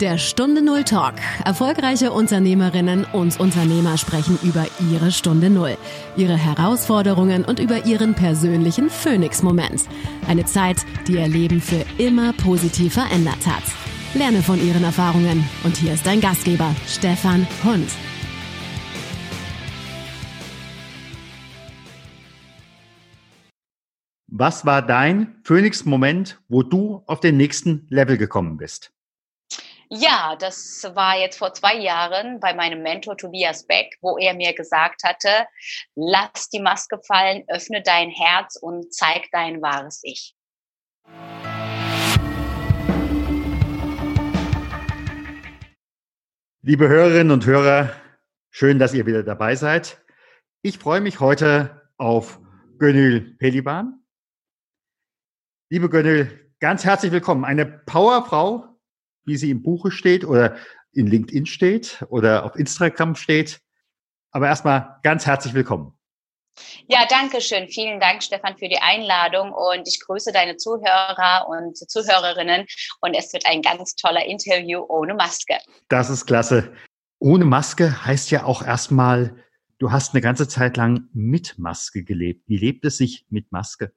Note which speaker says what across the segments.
Speaker 1: Der Stunde Null Talk. Erfolgreiche Unternehmerinnen und Unternehmer sprechen über ihre Stunde Null, ihre Herausforderungen und über ihren persönlichen Phoenix-Moment. Eine Zeit, die ihr Leben für immer positiv verändert hat. Lerne von ihren Erfahrungen. Und hier ist dein Gastgeber, Stefan Hund.
Speaker 2: Was war dein Phoenix-Moment, wo du auf den nächsten Level gekommen bist?
Speaker 3: Ja, das war jetzt vor zwei Jahren bei meinem Mentor Tobias Beck, wo er mir gesagt hatte, lass die Maske fallen, öffne dein Herz und zeig dein wahres Ich.
Speaker 2: Liebe Hörerinnen und Hörer, schön, dass ihr wieder dabei seid. Ich freue mich heute auf Gönül Peliban. Liebe Gönül, ganz herzlich willkommen. Eine Powerfrau, wie sie im Buche steht oder in LinkedIn steht oder auf Instagram steht. Aber erstmal ganz herzlich willkommen.
Speaker 3: Ja, danke schön. Vielen Dank, Stefan, für die Einladung und ich grüße deine Zuhörer und Zuhörerinnen und es wird ein ganz toller Interview ohne Maske.
Speaker 2: Das ist klasse. Ohne Maske heißt ja auch erstmal, du hast eine ganze Zeit lang mit Maske gelebt. Wie lebt es sich mit Maske?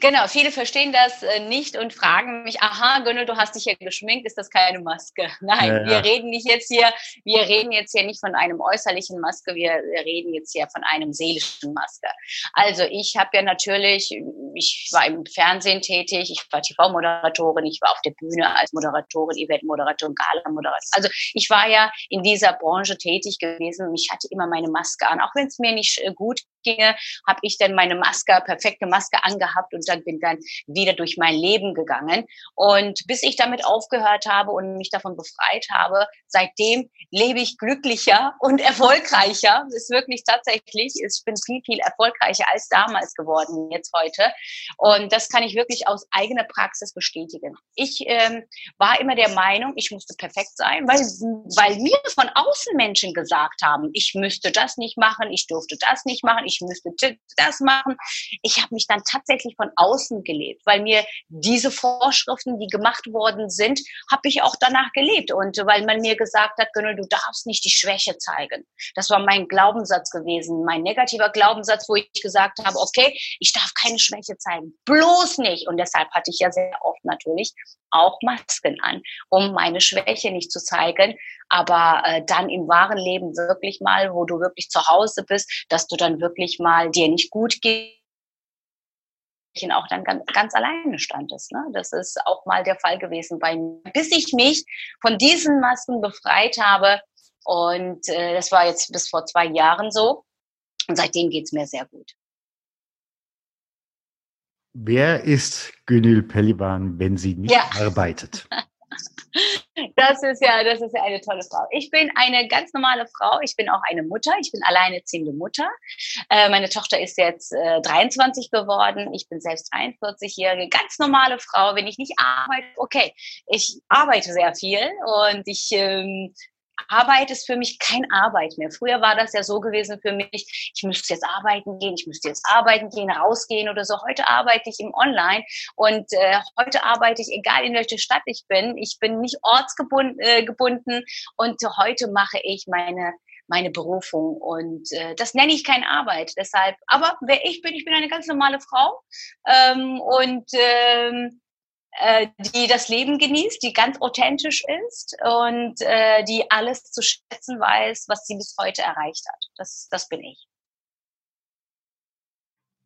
Speaker 3: Genau, viele verstehen das äh, nicht und fragen mich, aha, Gönnel, du hast dich ja geschminkt, ist das keine Maske? Nein, ja, ja. wir reden nicht jetzt hier, wir reden jetzt hier nicht von einem äußerlichen Maske, wir reden jetzt hier von einem seelischen Maske. Also ich habe ja natürlich, ich war im Fernsehen tätig, ich war TV-Moderatorin, ich war auf der Bühne als Moderatorin, Event-Moderatorin, Gala-Moderatorin. Also ich war ja in dieser Branche tätig gewesen ich hatte immer meine Maske an, auch wenn es mir nicht äh, gut ginge, habe ich dann meine Maske, perfekte Maske angehabt und dann bin dann wieder durch mein Leben gegangen. Und bis ich damit aufgehört habe und mich davon befreit habe, seitdem lebe ich glücklicher und erfolgreicher. Das ist wirklich tatsächlich, ich bin viel, viel erfolgreicher als damals geworden, jetzt heute. Und das kann ich wirklich aus eigener Praxis bestätigen. Ich ähm, war immer der Meinung, ich musste perfekt sein, weil, weil mir von außen Menschen gesagt haben, ich müsste das nicht machen, ich durfte das nicht machen, ich müsste das machen. Ich habe mich dann tatsächlich von außen gelebt, weil mir diese Vorschriften, die gemacht worden sind, habe ich auch danach gelebt. Und weil man mir gesagt hat, Gönnel, du darfst nicht die Schwäche zeigen. Das war mein Glaubenssatz gewesen, mein negativer Glaubenssatz, wo ich gesagt habe, okay, ich darf keine Schwäche zeigen, bloß nicht. Und deshalb hatte ich ja sehr oft natürlich auch Masken an, um meine Schwäche nicht zu zeigen, aber äh, dann im wahren Leben wirklich mal, wo du wirklich zu Hause bist, dass du dann wirklich mal dir nicht gut geht auch dann ganz, ganz alleine standest. Ne? Das ist auch mal der Fall gewesen bei mir, bis ich mich von diesen Masken befreit habe. Und äh, das war jetzt bis vor zwei Jahren so. Und seitdem geht's mir sehr gut.
Speaker 2: Wer ist Gönül Pelivan, wenn sie nicht ja. arbeitet?
Speaker 3: Das ist ja, das ist ja eine tolle Frau. Ich bin eine ganz normale Frau. Ich bin auch eine Mutter. Ich bin alleinerziehende Mutter. Äh, meine Tochter ist jetzt äh, 23 geworden. Ich bin selbst 41-jährige, ganz normale Frau. Wenn ich nicht arbeite, okay, ich arbeite sehr viel und ich ähm, Arbeit ist für mich kein Arbeit mehr. Früher war das ja so gewesen für mich, ich müsste jetzt arbeiten gehen, ich müsste jetzt arbeiten gehen, rausgehen oder so. Heute arbeite ich im Online und äh, heute arbeite ich, egal in welcher Stadt ich bin. Ich bin nicht ortsgebunden äh, gebunden und heute mache ich meine meine Berufung und äh, das nenne ich keine Arbeit. Deshalb, aber wer ich bin, ich bin eine ganz normale Frau ähm, und ähm, äh, die das Leben genießt, die ganz authentisch ist und äh, die alles zu schätzen weiß, was sie bis heute erreicht hat. Das, das bin ich.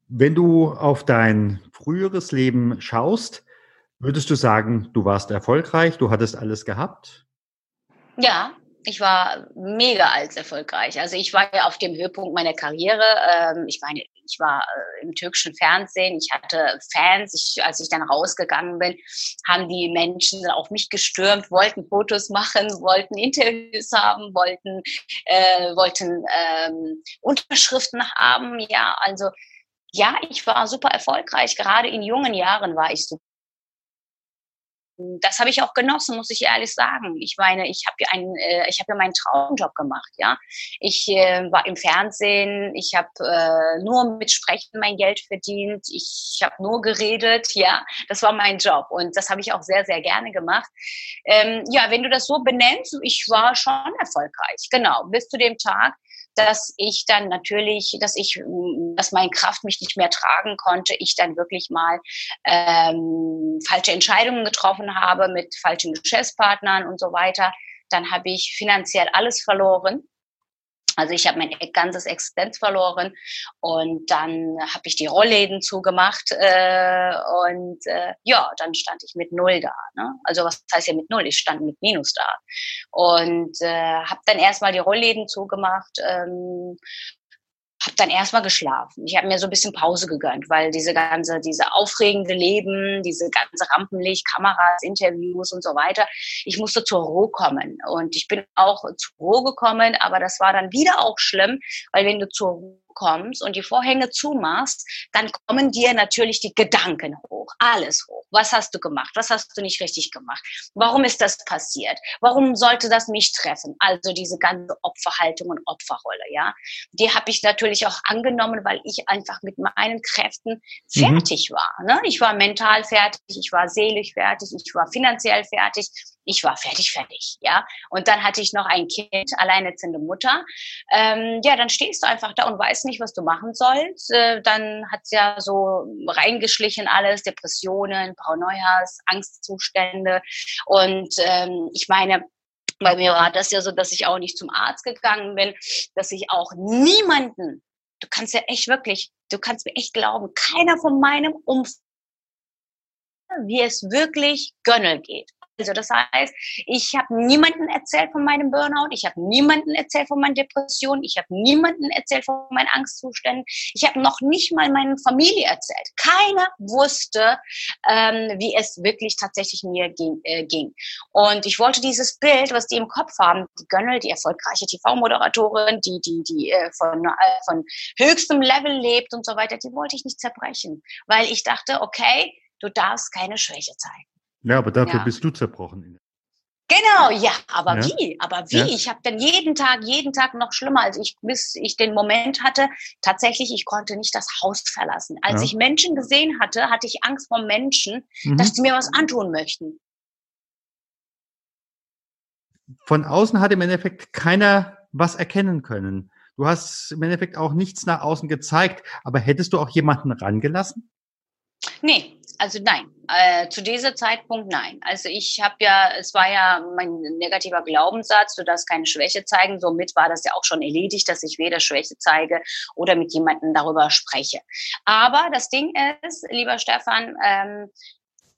Speaker 2: Wenn du auf dein früheres Leben schaust, würdest du sagen, du warst erfolgreich, du hattest alles gehabt?
Speaker 3: Ja, ich war mega als erfolgreich. Also ich war ja auf dem Höhepunkt meiner Karriere. Ähm, ich meine, ich war äh, im türkischen Fernsehen. Ich hatte Fans. Ich, als ich dann rausgegangen bin, haben die Menschen auf mich gestürmt, wollten Fotos machen, wollten Interviews haben, wollten, äh, wollten ähm, Unterschriften haben. Ja, also ja, ich war super erfolgreich. Gerade in jungen Jahren war ich super das habe ich auch genossen, muss ich ehrlich sagen. Ich meine, ich habe ja einen, äh, ich habe ja meinen Traumjob gemacht, ja. Ich äh, war im Fernsehen, ich habe äh, nur mit Sprechen mein Geld verdient, ich habe nur geredet, ja. Das war mein Job und das habe ich auch sehr, sehr gerne gemacht. Ähm, ja, wenn du das so benennst, ich war schon erfolgreich, genau, bis zu dem Tag, dass ich dann natürlich, dass ich, dass meine Kraft mich nicht mehr tragen konnte, ich dann wirklich mal ähm, falsche Entscheidungen getroffen habe mit falschen Geschäftspartnern und so weiter. Dann habe ich finanziell alles verloren also ich habe mein ganzes Existenz verloren und dann habe ich die Rollläden zugemacht äh, und äh, ja, dann stand ich mit null da. Ne? Also was heißt ja mit null? Ich stand mit Minus da und äh, habe dann erstmal die Rollläden zugemacht ähm, habe dann erstmal geschlafen. Ich habe mir so ein bisschen Pause gegönnt, weil diese ganze, diese aufregende Leben, diese ganze Rampenlicht, Kameras, Interviews und so weiter, ich musste zur Ruhe kommen. Und ich bin auch zur Ruhe gekommen, aber das war dann wieder auch schlimm, weil wenn du zur Ruhe kommst und die Vorhänge zumachst, dann kommen dir natürlich die Gedanken hoch, alles hoch. Was hast du gemacht? Was hast du nicht richtig gemacht? Warum ist das passiert? Warum sollte das mich treffen? Also diese ganze Opferhaltung und Opferrolle, ja. Die habe ich natürlich auch angenommen, weil ich einfach mit meinen Kräften mhm. fertig mhm. war. Ne? Ich war mental fertig, ich war seelisch fertig, ich war finanziell fertig ich war fertig, fertig, ja. Und dann hatte ich noch ein Kind, alleinerziehende Mutter. Ähm, ja, dann stehst du einfach da und weißt nicht, was du machen sollst. Äh, dann hat's ja so reingeschlichen alles, Depressionen, Paranoias, Angstzustände. Und ähm, ich meine, bei mir war das ja so, dass ich auch nicht zum Arzt gegangen bin, dass ich auch niemanden, du kannst ja echt wirklich, du kannst mir echt glauben, keiner von meinem Umfeld wie es wirklich Gönnel geht. Also das heißt, ich habe niemanden erzählt von meinem Burnout, ich habe niemanden erzählt von meinen Depressionen, ich habe niemanden erzählt von meinen Angstzuständen, ich habe noch nicht mal meine Familie erzählt. Keiner wusste, ähm, wie es wirklich tatsächlich mir ging, äh, ging. Und ich wollte dieses Bild, was die im Kopf haben, die Gönnel, die erfolgreiche TV-Moderatorin, die die die äh, von äh, von höchstem Level lebt und so weiter, die wollte ich nicht zerbrechen, weil ich dachte, okay, du darfst keine Schwäche zeigen.
Speaker 2: Ja, aber dafür ja. bist du zerbrochen.
Speaker 3: Genau, ja, aber ja. wie? Aber wie? Ja. Ich habe dann jeden Tag, jeden Tag noch schlimmer, als ich, bis ich den Moment hatte, tatsächlich, ich konnte nicht das Haus verlassen. Als ich Menschen gesehen hatte, hatte ich Angst vor Menschen, mhm. dass die mir was antun möchten.
Speaker 2: Von außen hat im Endeffekt keiner was erkennen können. Du hast im Endeffekt auch nichts nach außen gezeigt, aber hättest du auch jemanden rangelassen?
Speaker 3: Nee, also nein, äh, zu diesem Zeitpunkt nein. Also ich habe ja, es war ja mein negativer Glaubenssatz, du darfst keine Schwäche zeigen. Somit war das ja auch schon erledigt, dass ich weder Schwäche zeige oder mit jemandem darüber spreche. Aber das Ding ist, lieber Stefan, ähm,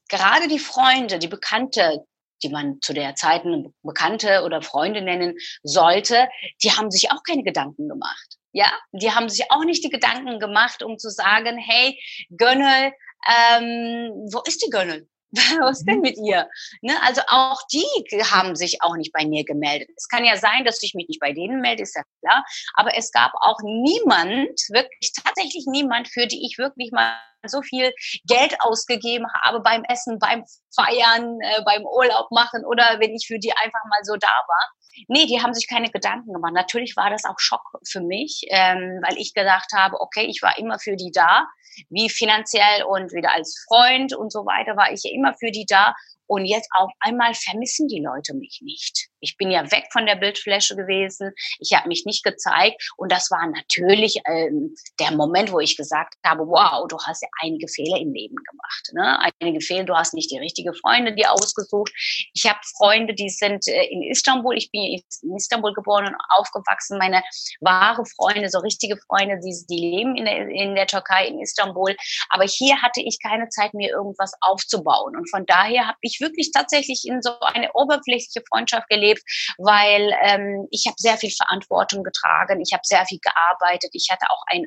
Speaker 3: gerade die Freunde, die Bekannte, die man zu der Zeit Bekannte oder Freunde nennen sollte, die haben sich auch keine Gedanken gemacht. Ja, die haben sich auch nicht die Gedanken gemacht, um zu sagen, hey, Gönnel, ähm, wo ist die Gönnel? Was denn mhm. mit ihr? Ne? Also auch die haben sich auch nicht bei mir gemeldet. Es kann ja sein, dass ich mich nicht bei denen melde, ist ja klar. Aber es gab auch niemand, wirklich tatsächlich niemand, für die ich wirklich mal so viel Geld ausgegeben habe beim Essen, beim Feiern, äh, beim Urlaub machen oder wenn ich für die einfach mal so da war. Nee, die haben sich keine Gedanken gemacht. Natürlich war das auch Schock für mich, ähm, weil ich gedacht habe, okay, ich war immer für die da, wie finanziell und wieder als Freund und so weiter war ich immer für die da. Und jetzt auf einmal vermissen die Leute mich nicht. Ich bin ja weg von der Bildfläche gewesen. Ich habe mich nicht gezeigt. Und das war natürlich ähm, der Moment, wo ich gesagt habe, wow, du hast ja einige Fehler im Leben gemacht. Ne? Einige Fehler, du hast nicht die richtige Freunde dir ausgesucht. Ich habe Freunde, die sind äh, in Istanbul. Ich bin in Istanbul geboren und aufgewachsen. Meine wahre Freunde, so richtige Freunde, die, die leben in der, in der Türkei, in Istanbul. Aber hier hatte ich keine Zeit, mir irgendwas aufzubauen. Und von daher habe ich wirklich tatsächlich in so eine oberflächliche Freundschaft gelebt gelebt, weil ähm, ich habe sehr viel Verantwortung getragen, ich habe sehr viel gearbeitet, ich hatte auch ein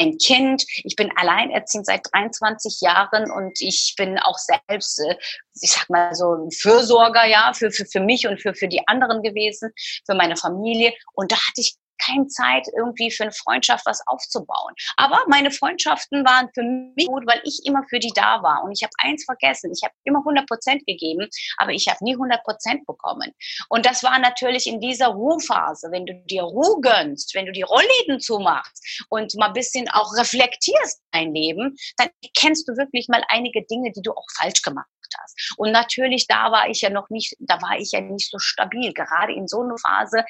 Speaker 3: ein Kind. Ich bin alleinerziehend seit 23 Jahren und ich bin auch selbst, äh, ich sag mal so, ein Fürsorger, ja, für, für, für mich und für, für die anderen gewesen, für meine Familie. Und da hatte ich keine Zeit irgendwie für eine Freundschaft was aufzubauen. Aber meine Freundschaften waren für mich gut, weil ich immer für die da war. Und ich habe eins vergessen, ich habe immer 100 Prozent gegeben, aber ich habe nie 100 Prozent bekommen. Und das war natürlich in dieser Ruhephase, wenn du dir Ruhe gönnst, wenn du die Rollläden zumachst und mal ein bisschen auch reflektierst dein Leben, dann kennst du wirklich mal einige Dinge, die du auch falsch gemacht hast. Und natürlich, da war ich ja noch nicht, da war ich ja nicht so stabil. Gerade in so einer Phase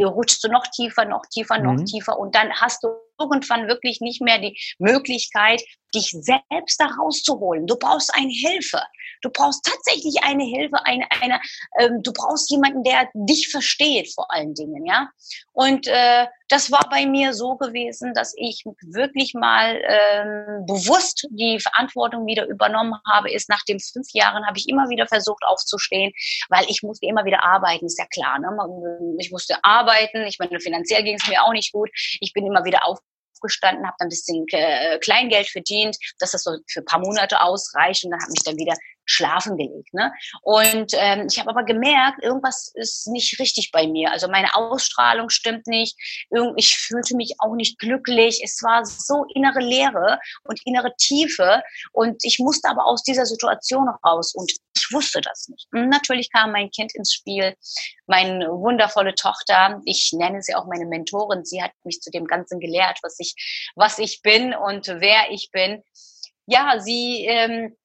Speaker 3: rutschst du noch tiefer, noch tiefer, noch mhm. tiefer und dann hast du irgendwann wirklich nicht mehr die Möglichkeit, dich selbst da rauszuholen. Du brauchst eine Hilfe. Du brauchst tatsächlich eine Hilfe, eine, eine, ähm, du brauchst jemanden, der dich versteht vor allen Dingen, ja. Und äh, das war bei mir so gewesen, dass ich wirklich mal ähm, bewusst die Verantwortung wieder übernommen habe. Ist nach den fünf Jahren habe ich immer wieder versucht aufzustehen, weil ich musste immer wieder arbeiten, ist ja klar. Ne? Ich musste arbeiten. Ich meine, finanziell ging es mir auch nicht gut. Ich bin immer wieder auf aufgestanden, habe dann ein bisschen äh, Kleingeld verdient, dass das so für ein paar Monate ausreicht. Und dann habe mich dann wieder schlafen gelegt. Ne? Und ähm, ich habe aber gemerkt, irgendwas ist nicht richtig bei mir. Also meine Ausstrahlung stimmt nicht. Irgend, ich fühlte mich auch nicht glücklich. Es war so innere Leere und innere Tiefe. Und ich musste aber aus dieser Situation raus. Und ich wusste das nicht. Und natürlich kam mein Kind ins Spiel, meine wundervolle Tochter. Ich nenne sie auch meine Mentorin. Sie hat mich zu dem Ganzen gelehrt, was ich, was ich bin und wer ich bin. Ja, sie ähm,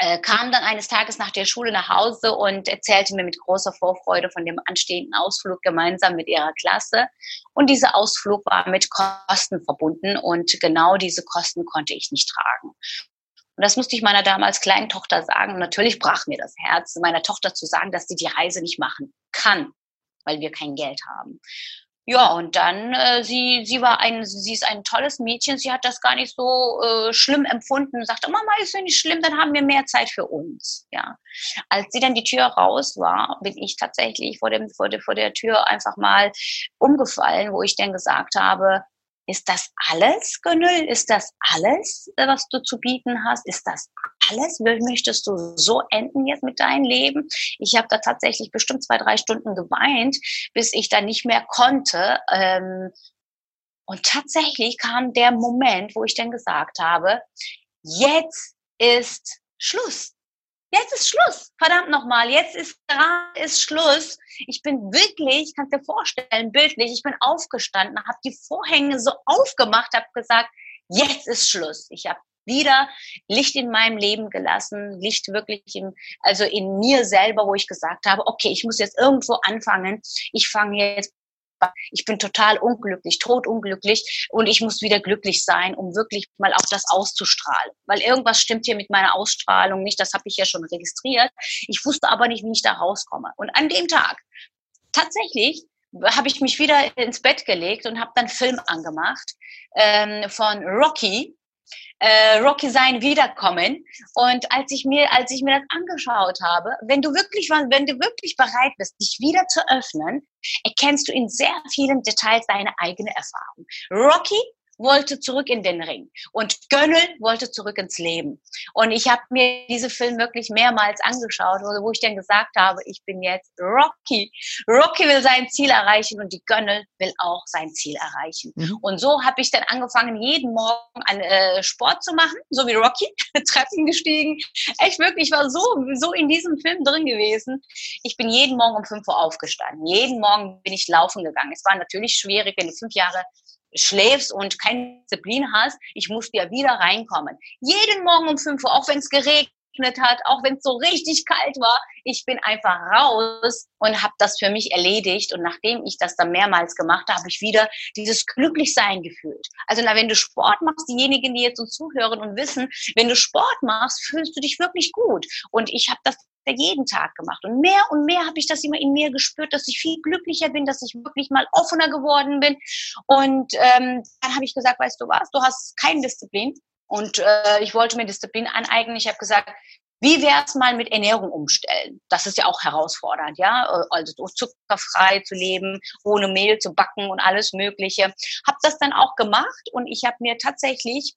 Speaker 3: äh, kam dann eines Tages nach der Schule nach Hause und erzählte mir mit großer Vorfreude von dem anstehenden Ausflug gemeinsam mit ihrer Klasse. Und dieser Ausflug war mit Kosten verbunden und genau diese Kosten konnte ich nicht tragen. Und das musste ich meiner damals kleinen Tochter sagen. Und natürlich brach mir das Herz, meiner Tochter zu sagen, dass sie die Reise nicht machen kann, weil wir kein Geld haben. Ja, und dann, äh, sie, sie war ein, sie ist ein tolles Mädchen, sie hat das gar nicht so äh, schlimm empfunden, sagte, Mama, ist ja nicht schlimm, dann haben wir mehr Zeit für uns. Ja. Als sie dann die Tür raus war, bin ich tatsächlich vor, dem, vor, der, vor der Tür einfach mal umgefallen, wo ich dann gesagt habe, ist das alles, Gönül? Ist das alles, äh, was du zu bieten hast? Ist das alles? Möchtest du so enden jetzt mit deinem Leben? Ich habe da tatsächlich bestimmt zwei, drei Stunden geweint, bis ich da nicht mehr konnte. Ähm, und tatsächlich kam der Moment, wo ich dann gesagt habe, jetzt ist Schluss. Jetzt ist Schluss. Verdammt nochmal. Jetzt ist ist Schluss. Ich bin wirklich, kannst dir vorstellen, bildlich, ich bin aufgestanden, habe die Vorhänge so aufgemacht, habe gesagt, jetzt ist Schluss. Ich habe wieder Licht in meinem Leben gelassen, Licht wirklich in, also in mir selber, wo ich gesagt habe, okay, ich muss jetzt irgendwo anfangen. Ich fange jetzt ich bin total unglücklich, totunglücklich und ich muss wieder glücklich sein, um wirklich mal auch das auszustrahlen. Weil irgendwas stimmt hier mit meiner Ausstrahlung nicht, das habe ich ja schon registriert. Ich wusste aber nicht, wie ich da rauskomme. Und an dem Tag, tatsächlich, habe ich mich wieder ins Bett gelegt und habe dann Film angemacht ähm, von Rocky, äh, Rocky sein Wiederkommen. Und als ich mir, als ich mir das angeschaut habe, wenn du wirklich, wenn du wirklich bereit bist, dich wieder zu öffnen, erkennst du in sehr vielen Details deine eigene Erfahrung. Rocky wollte zurück in den Ring und Gönnel wollte zurück ins Leben. Und ich habe mir diese Film wirklich mehrmals angeschaut, wo ich dann gesagt habe, ich bin jetzt Rocky. Rocky will sein Ziel erreichen und die Gönnel will auch sein Ziel erreichen. Mhm. Und so habe ich dann angefangen, jeden Morgen einen äh, Sport zu machen, so wie Rocky, Treppen gestiegen. Echt wirklich, ich war so, so in diesem Film drin gewesen. Ich bin jeden Morgen um 5 Uhr aufgestanden. Jeden Morgen bin ich laufen gegangen. Es war natürlich schwierig, wenn du fünf Jahre schläfst und keine Disziplin hast, ich musste ja wieder reinkommen. Jeden Morgen um 5 Uhr, auch wenn es geregnet hat, auch wenn es so richtig kalt war, ich bin einfach raus und habe das für mich erledigt. Und nachdem ich das dann mehrmals gemacht habe, habe ich wieder dieses Glücklichsein gefühlt. Also na, wenn du Sport machst, diejenigen, die jetzt uns zuhören und wissen, wenn du Sport machst, fühlst du dich wirklich gut. Und ich habe das jeden Tag gemacht. Und mehr und mehr habe ich das immer in mir gespürt, dass ich viel glücklicher bin, dass ich wirklich mal offener geworden bin. Und ähm, dann habe ich gesagt, weißt du was, du hast keine Disziplin. Und äh, ich wollte mir Disziplin aneignen. Ich habe gesagt, wie wäre es mal mit Ernährung umstellen? Das ist ja auch herausfordernd, ja, also zuckerfrei zu leben, ohne Mehl zu backen und alles Mögliche. Habe das dann auch gemacht und ich habe mir tatsächlich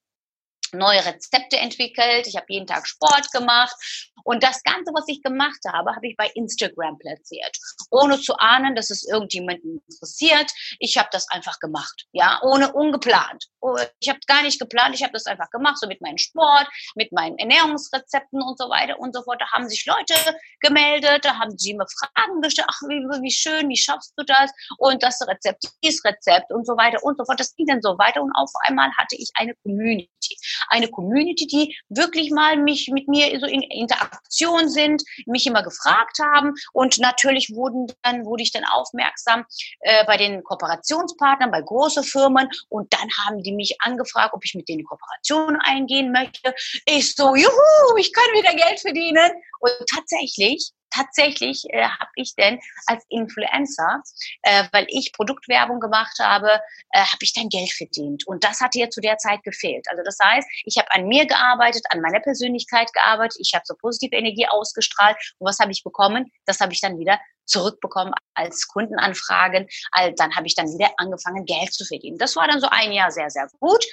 Speaker 3: neue Rezepte entwickelt, ich habe jeden Tag Sport gemacht und das Ganze, was ich gemacht habe, habe ich bei Instagram platziert, ohne zu ahnen, dass es irgendjemanden interessiert. Ich habe das einfach gemacht, ja, ohne ungeplant. Oh, ich habe gar nicht geplant, ich habe das einfach gemacht, so mit meinem Sport, mit meinen Ernährungsrezepten und so weiter und so fort. Da haben sich Leute gemeldet, da haben sie mir Fragen gestellt, ach, wie, wie schön, wie schaffst du das? Und das Rezept, dieses Rezept und so weiter und so fort. Das ging dann so weiter und auf einmal hatte ich eine Community eine Community, die wirklich mal mich mit mir so in Interaktion sind, mich immer gefragt haben. Und natürlich wurden dann wurde ich dann aufmerksam äh, bei den Kooperationspartnern, bei große Firmen. Und dann haben die mich angefragt, ob ich mit denen Kooperation eingehen möchte. Ich so, juhu, ich kann wieder Geld verdienen. Und tatsächlich tatsächlich äh, habe ich denn als Influencer, äh, weil ich Produktwerbung gemacht habe, äh, habe ich dann Geld verdient. Und das hatte ja zu der Zeit gefehlt. Also das heißt, ich habe an mir gearbeitet, an meiner Persönlichkeit gearbeitet, ich habe so positive Energie ausgestrahlt. Und was habe ich bekommen? Das habe ich dann wieder zurückbekommen als Kundenanfragen. Dann habe ich dann wieder angefangen, Geld zu verdienen. Das war dann so ein Jahr sehr, sehr gut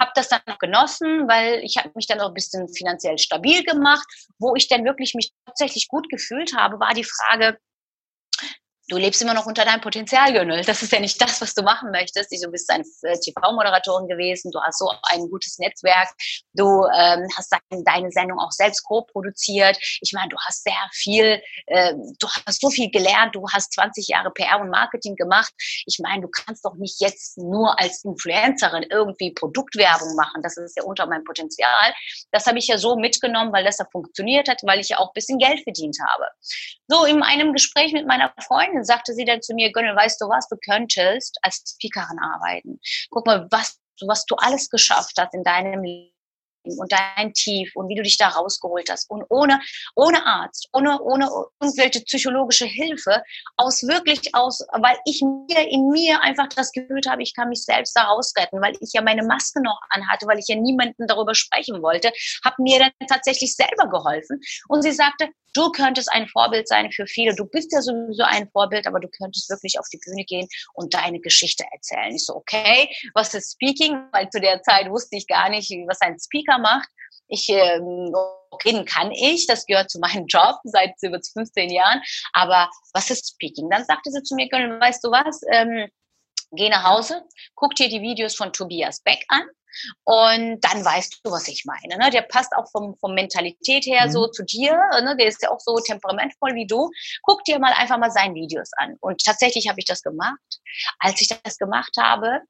Speaker 3: habe das dann genossen, weil ich habe mich dann auch ein bisschen finanziell stabil gemacht. Wo ich dann wirklich mich tatsächlich gut gefühlt habe, war die Frage, du lebst immer noch unter deinem Potenzial, Gönül. Das ist ja nicht das, was du machen möchtest. Du bist eine äh, TV-Moderatorin gewesen, du hast so ein gutes Netzwerk, du ähm, hast deine Sendung auch selbst co-produziert. Ich meine, du hast sehr viel, äh, du hast so viel gelernt, du hast 20 Jahre PR und Marketing gemacht. Ich meine, du kannst doch nicht jetzt nur als Influencerin irgendwie Produktwerbung machen. Das ist ja unter meinem Potenzial. Das habe ich ja so mitgenommen, weil das ja funktioniert hat, weil ich ja auch ein bisschen Geld verdient habe. So, in einem Gespräch mit meiner Freundin Freundin sagte sie dann zu mir, Gönnel, weißt du was, du könntest als Speakerin arbeiten. Guck mal, was, was du alles geschafft hast in deinem Leben und dein Tief und wie du dich da rausgeholt hast und ohne, ohne Arzt, ohne, ohne irgendwelche psychologische Hilfe, aus wirklich aus, weil ich mir in mir einfach das Gefühl habe, ich kann mich selbst da rausretten, weil ich ja meine Maske noch anhatte, weil ich ja niemanden darüber sprechen wollte, habe mir dann tatsächlich selber geholfen und sie sagte, du könntest ein Vorbild sein für viele. Du bist ja sowieso ein Vorbild, aber du könntest wirklich auf die Bühne gehen und deine Geschichte erzählen. Ich so, okay, was ist Speaking? Weil zu der Zeit wusste ich gar nicht, was ein Speaker macht. Ich, ähm, reden kann ich, das gehört zu meinem Job seit über 15 Jahren, aber was ist Speaking? Dann sagte sie zu mir, weißt du was, ähm, geh nach Hause, guck dir die Videos von Tobias Beck an und dann weißt du, was ich meine. Ne? Der passt auch vom, vom Mentalität her mhm. so zu dir. Ne? Der ist ja auch so temperamentvoll wie du. Guck dir mal einfach mal seine Videos an. Und tatsächlich habe ich das gemacht. Als ich das gemacht habe,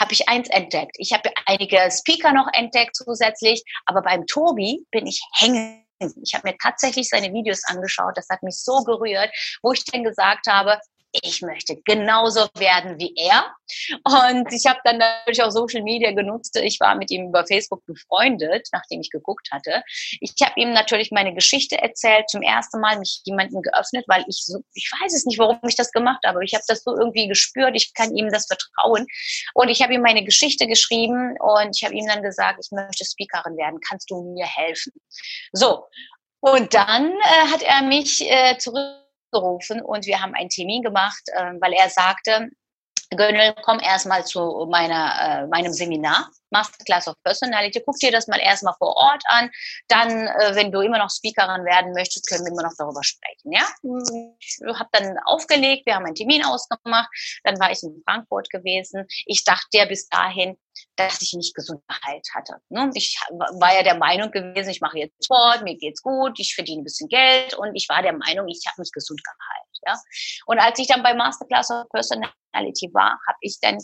Speaker 3: habe ich eins entdeckt. Ich habe einige Speaker noch entdeckt zusätzlich, aber beim Tobi bin ich hängen ich habe mir tatsächlich seine Videos angeschaut, das hat mich so gerührt, wo ich dann gesagt habe, ich möchte genauso werden wie er. Und ich habe dann natürlich auch Social Media genutzt. Ich war mit ihm über Facebook befreundet, nachdem ich geguckt hatte. Ich habe ihm natürlich meine Geschichte erzählt, zum ersten Mal mich jemandem geöffnet, weil ich so, ich weiß es nicht, warum ich das gemacht habe. Ich habe das so irgendwie gespürt, ich kann ihm das vertrauen. Und ich habe ihm meine Geschichte geschrieben und ich habe ihm dann gesagt, ich möchte Speakerin werden, kannst du mir helfen? So, und dann äh, hat er mich äh, zurück gerufen und wir haben einen Termin gemacht, äh, weil er sagte, Gönnel, komm erstmal zu meiner, äh, meinem Seminar, Masterclass of Personality. Guck dir das mal erstmal vor Ort an. Dann, äh, wenn du immer noch Speakerin werden möchtest, können wir immer noch darüber sprechen. Ja, ich habe dann aufgelegt, wir haben einen Termin ausgemacht. Dann war ich in Frankfurt gewesen. Ich dachte ja bis dahin, dass ich nicht gesund Gehalt hatte. Ne? Ich war ja der Meinung gewesen, ich mache jetzt Sport, mir geht's gut, ich verdiene ein bisschen Geld und ich war der Meinung, ich habe nicht gesund Gehalt. Ja? Und als ich dann bei Masterclass of Personality war, habe ich dann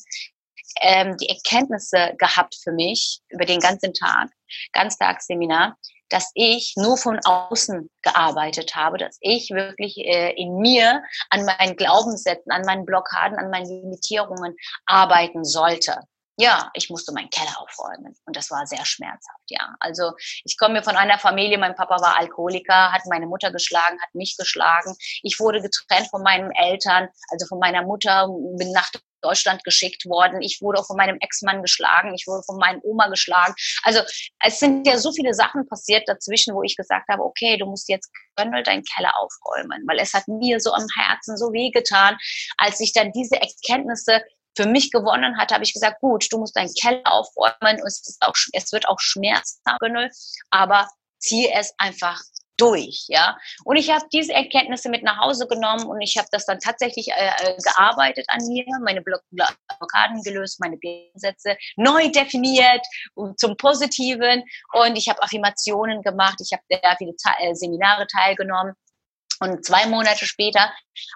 Speaker 3: ähm, die Erkenntnisse gehabt für mich über den ganzen Tag, Ganztagsseminar, dass ich nur von außen gearbeitet habe, dass ich wirklich äh, in mir an meinen Glaubenssätzen, an meinen Blockaden, an meinen Limitierungen arbeiten sollte ja, ich musste meinen Keller aufräumen und das war sehr schmerzhaft, ja. Also ich komme von einer Familie, mein Papa war Alkoholiker, hat meine Mutter geschlagen, hat mich geschlagen. Ich wurde getrennt von meinen Eltern, also von meiner Mutter, bin nach Deutschland geschickt worden. Ich wurde auch von meinem Ex-Mann geschlagen, ich wurde von meinem Oma geschlagen. Also es sind ja so viele Sachen passiert dazwischen, wo ich gesagt habe, okay, du musst jetzt Gönnel deinen Keller aufräumen, weil es hat mir so am Herzen so wehgetan, als ich dann diese Erkenntnisse für mich gewonnen hat, habe ich gesagt, gut, du musst deinen Keller aufräumen, es, auch, es wird auch Schmerz haben, aber zieh es einfach durch, ja. Und ich habe diese Erkenntnisse mit nach Hause genommen und ich habe das dann tatsächlich äh, äh gearbeitet an mir, meine Blockaden gelöst, meine Gegensätze neu definiert zum Positiven und ich habe Affirmationen gemacht, ich habe sehr viele äh, Seminare teilgenommen und zwei Monate später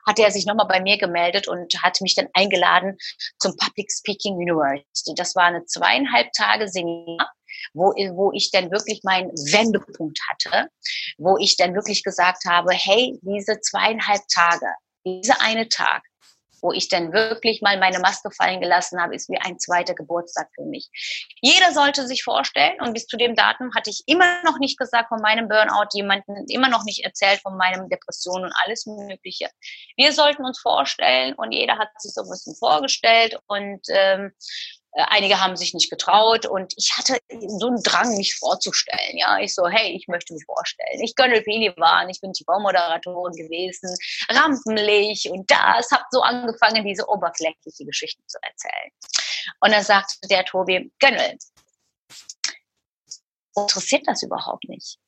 Speaker 3: hat er sich nochmal bei mir gemeldet und hat mich dann eingeladen zum Public Speaking University. Das war eine zweieinhalb Tage Seminar wo, wo ich dann wirklich meinen Wendepunkt hatte, wo ich dann wirklich gesagt habe, hey, diese zweieinhalb Tage, dieser eine Tag, wo ich dann wirklich mal meine Maske fallen gelassen habe, ist wie ein zweiter Geburtstag für mich. Jeder sollte sich vorstellen und bis zu dem Datum hatte ich immer noch nicht gesagt von meinem Burnout, jemanden immer noch nicht erzählt von meinem Depression und alles Mögliche. Wir sollten uns vorstellen und jeder hat sich so ein bisschen vorgestellt und ähm, äh, einige haben sich nicht getraut und ich hatte so einen Drang, mich vorzustellen. Ja, ich so, hey, ich möchte mich vorstellen. Ich gönne Pelivan, ich bin TV-Moderatorin gewesen, Rampenlicht und das. Hab so angefangen, diese oberflächliche Geschichten zu erzählen. Und dann sagte der Tobi, Gönnel, interessiert das überhaupt nicht?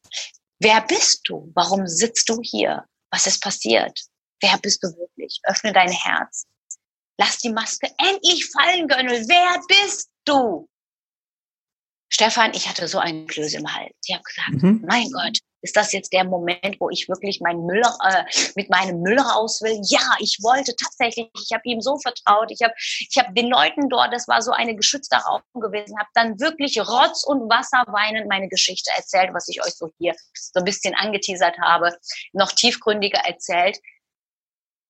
Speaker 3: Wer bist du? Warum sitzt du hier? Was ist passiert? Wer bist du wirklich? Öffne dein Herz lass die Maske endlich fallen, Gönnel. Wer bist du? Stefan, ich hatte so einen Klöß im Hals. Ich habe gesagt, mhm. mein Gott, ist das jetzt der Moment, wo ich wirklich meinen Müll äh, mit meinem Müll raus will? Ja, ich wollte tatsächlich. Ich habe ihm so vertraut. Ich habe ich hab den Leuten dort, das war so eine geschützte Raum gewesen, habe dann wirklich Rotz und Wasser weinend meine Geschichte erzählt, was ich euch so hier so ein bisschen angeteasert habe, noch tiefgründiger erzählt.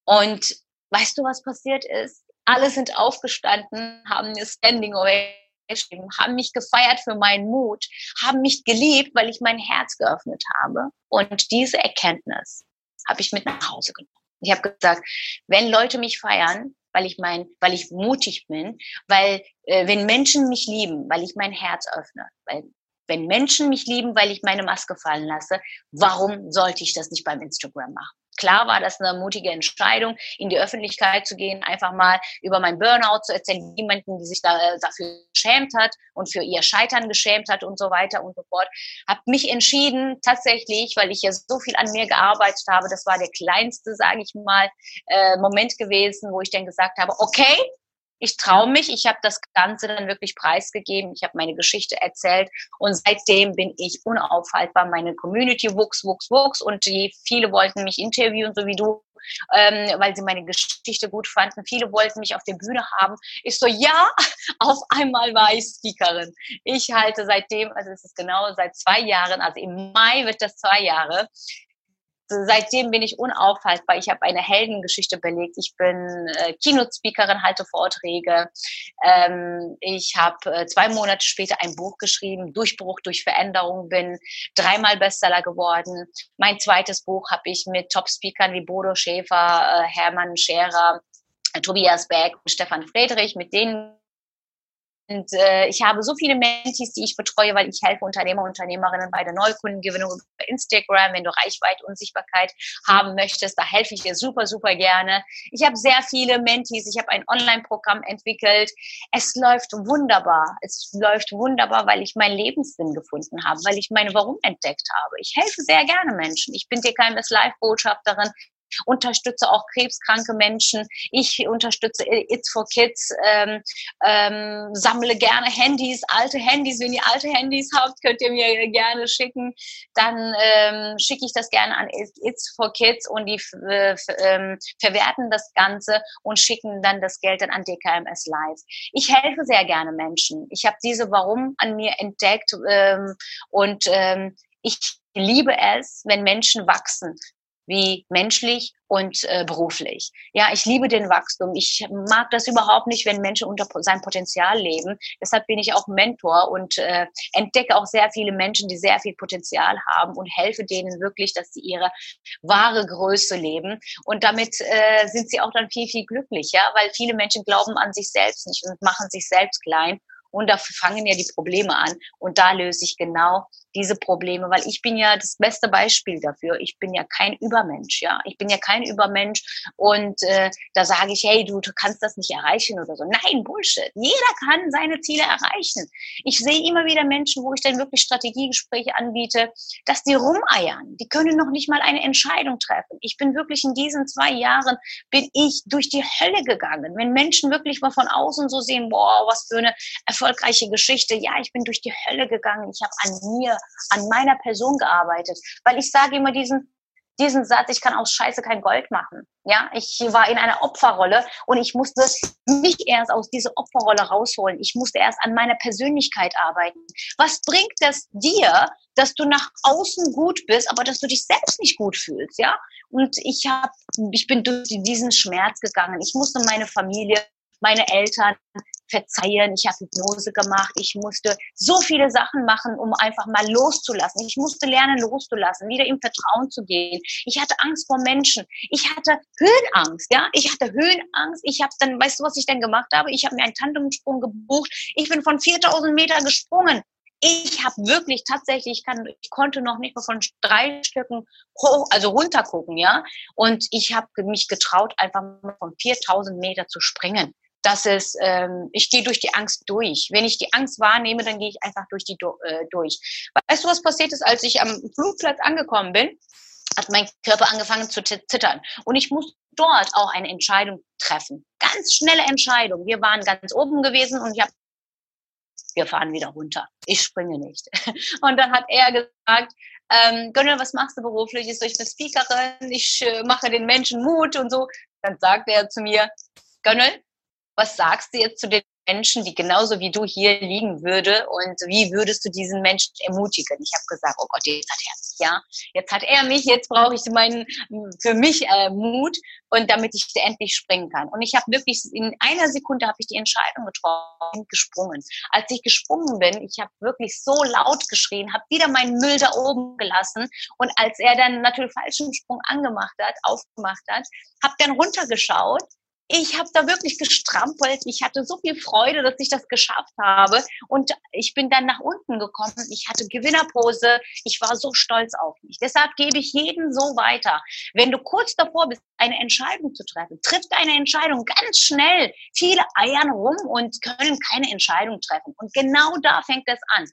Speaker 3: Und Weißt du, was passiert ist? Alle sind aufgestanden, haben mir Standing Ovation, haben mich gefeiert für meinen Mut, haben mich geliebt, weil ich mein Herz geöffnet habe. Und diese Erkenntnis habe ich mit nach Hause genommen. Ich habe gesagt, wenn Leute mich feiern, weil ich mein, weil ich mutig bin, weil äh, wenn Menschen mich lieben, weil ich mein Herz öffne, weil wenn Menschen mich lieben, weil ich meine Maske fallen lasse, warum sollte ich das nicht beim Instagram machen? Klar war das eine mutige Entscheidung, in die Öffentlichkeit zu gehen, einfach mal über mein Burnout zu erzählen, jemanden, die sich da, äh, dafür geschämt hat und für ihr Scheitern geschämt hat und so weiter und so fort. Habe mich entschieden, tatsächlich, weil ich ja so viel an mir gearbeitet habe, das war der kleinste, sage ich mal, äh, Moment gewesen, wo ich dann gesagt habe, okay, ich traue mich, ich habe das Ganze dann wirklich preisgegeben, ich habe meine Geschichte erzählt und seitdem bin ich unaufhaltbar. Meine Community wuchs, wuchs, wuchs und die, viele wollten mich interviewen, so wie du, ähm, weil sie meine Geschichte gut fanden. Viele wollten mich auf der Bühne haben. Ich so, ja, auf einmal war ich Speakerin. Ich halte seitdem, also es ist genau seit zwei Jahren, also im Mai wird das zwei Jahre, seitdem bin ich unaufhaltbar. Ich habe eine Heldengeschichte belegt. Ich bin äh, Keynote-Speakerin, halte Vorträge. Ähm, ich habe äh, zwei Monate später ein Buch geschrieben, Durchbruch durch Veränderung, bin dreimal Bestseller geworden. Mein zweites Buch habe ich mit Top-Speakern wie Bodo Schäfer, äh, Hermann Scherer, Tobias Beck und Stefan Friedrich, mit denen und äh, ich habe so viele Mentis, die ich betreue, weil ich helfe Unternehmer und Unternehmerinnen bei der Neukundengewinnung über Instagram. Wenn du Reichweite und Sichtbarkeit haben möchtest, da helfe ich dir super, super gerne. Ich habe sehr viele Mentis. Ich habe ein Online-Programm entwickelt. Es läuft wunderbar. Es läuft wunderbar, weil ich meinen Lebenssinn gefunden habe, weil ich meine Warum entdeckt habe. Ich helfe sehr gerne Menschen. Ich bin DKMS Live-Botschafterin unterstütze auch krebskranke Menschen. Ich unterstütze It's for Kids, ähm, ähm, sammle gerne Handys, alte Handys. Wenn ihr alte Handys habt, könnt ihr mir gerne schicken. Dann ähm, schicke ich das gerne an It's for Kids und die äh, ähm, verwerten das Ganze und schicken dann das Geld dann an DKMS Live. Ich helfe sehr gerne Menschen. Ich habe diese Warum an mir entdeckt ähm, und ähm, ich liebe es, wenn Menschen wachsen, wie menschlich und äh, beruflich. Ja, ich liebe den Wachstum. Ich mag das überhaupt nicht, wenn Menschen unter seinem Potenzial leben. Deshalb bin ich auch Mentor und äh, entdecke auch sehr viele Menschen, die sehr viel Potenzial haben und helfe denen wirklich, dass sie ihre wahre Größe leben. Und damit äh, sind sie auch dann viel, viel glücklicher, weil viele Menschen glauben an sich selbst nicht und machen sich selbst klein. Und da fangen ja die Probleme an. Und da löse ich genau diese Probleme, weil ich bin ja das beste Beispiel dafür. Ich bin ja kein Übermensch, ja. Ich bin ja kein Übermensch und äh, da sage ich, hey, du, du kannst das nicht erreichen oder so. Nein, Bullshit. Jeder kann seine Ziele erreichen. Ich sehe immer wieder Menschen, wo ich dann wirklich Strategiegespräche anbiete, dass die rumeiern. Die können noch nicht mal eine Entscheidung treffen. Ich bin wirklich in diesen zwei Jahren bin ich durch die Hölle gegangen. Wenn Menschen wirklich mal von außen so sehen, boah, was für eine erfolgreiche Geschichte. Ja, ich bin durch die Hölle gegangen. Ich habe an mir an meiner Person gearbeitet. Weil ich sage immer diesen, diesen Satz, ich kann aus Scheiße kein Gold machen. Ja, ich war in einer Opferrolle und ich musste mich erst aus dieser Opferrolle rausholen. Ich musste erst an meiner Persönlichkeit arbeiten. Was bringt es dir, dass du nach außen gut bist, aber dass du dich selbst nicht gut fühlst, ja? Und ich habe, ich bin durch diesen Schmerz gegangen. Ich musste meine Familie, meine Eltern, verzeihen, ich habe Hypnose gemacht, ich musste so viele Sachen machen, um einfach mal loszulassen. Ich musste lernen, loszulassen, wieder im Vertrauen zu gehen. Ich hatte Angst vor Menschen. Ich hatte Höhenangst, ja. Ich hatte Höhenangst. Ich habe dann, weißt du, was ich dann gemacht habe? Ich habe mir einen Tandemsprung gebucht. Ich bin von 4000 Meter gesprungen. Ich habe wirklich tatsächlich, ich, kann, ich konnte noch nicht mal von drei Stücken hoch, also runter gucken, ja. Und ich habe mich getraut, einfach von 4000 Meter zu springen dass es, ähm, ich gehe durch die Angst durch. Wenn ich die Angst wahrnehme, dann gehe ich einfach durch die äh, durch. Weißt du, was passiert ist, als ich am Flugplatz angekommen bin? Hat mein Körper angefangen zu zittern. Und ich muss dort auch eine Entscheidung treffen. Ganz schnelle Entscheidung. Wir waren ganz oben gewesen und ich habe wir fahren wieder runter. Ich springe nicht. Und dann hat er gesagt, ähm, Gönnel, was machst du beruflich? Ich so, bin Speakerin, ich äh, mache den Menschen Mut und so. Dann sagte er zu mir, Gönnel, was sagst du jetzt zu den Menschen, die genauso wie du hier liegen würde und wie würdest du diesen Menschen ermutigen? Ich habe gesagt, oh Gott, jetzt hat er mich, ja, jetzt hat er mich, jetzt brauche ich meinen für mich äh, Mut und damit ich endlich springen kann. Und ich habe wirklich in einer Sekunde habe ich die Entscheidung getroffen gesprungen. Als ich gesprungen bin, ich habe wirklich so laut geschrien, habe wieder meinen Müll da oben gelassen und als er dann natürlich falschen Sprung angemacht hat, aufgemacht hat, habe dann runtergeschaut ich habe da wirklich gestrampelt. Ich hatte so viel Freude, dass ich das geschafft habe. Und ich bin dann nach unten gekommen. Ich hatte Gewinnerpose. Ich war so stolz auf mich. Deshalb gebe ich jeden so weiter. Wenn du kurz davor bist, eine Entscheidung zu treffen, triff deine Entscheidung ganz schnell. Viele eiern rum und können keine Entscheidung treffen. Und genau da fängt es an.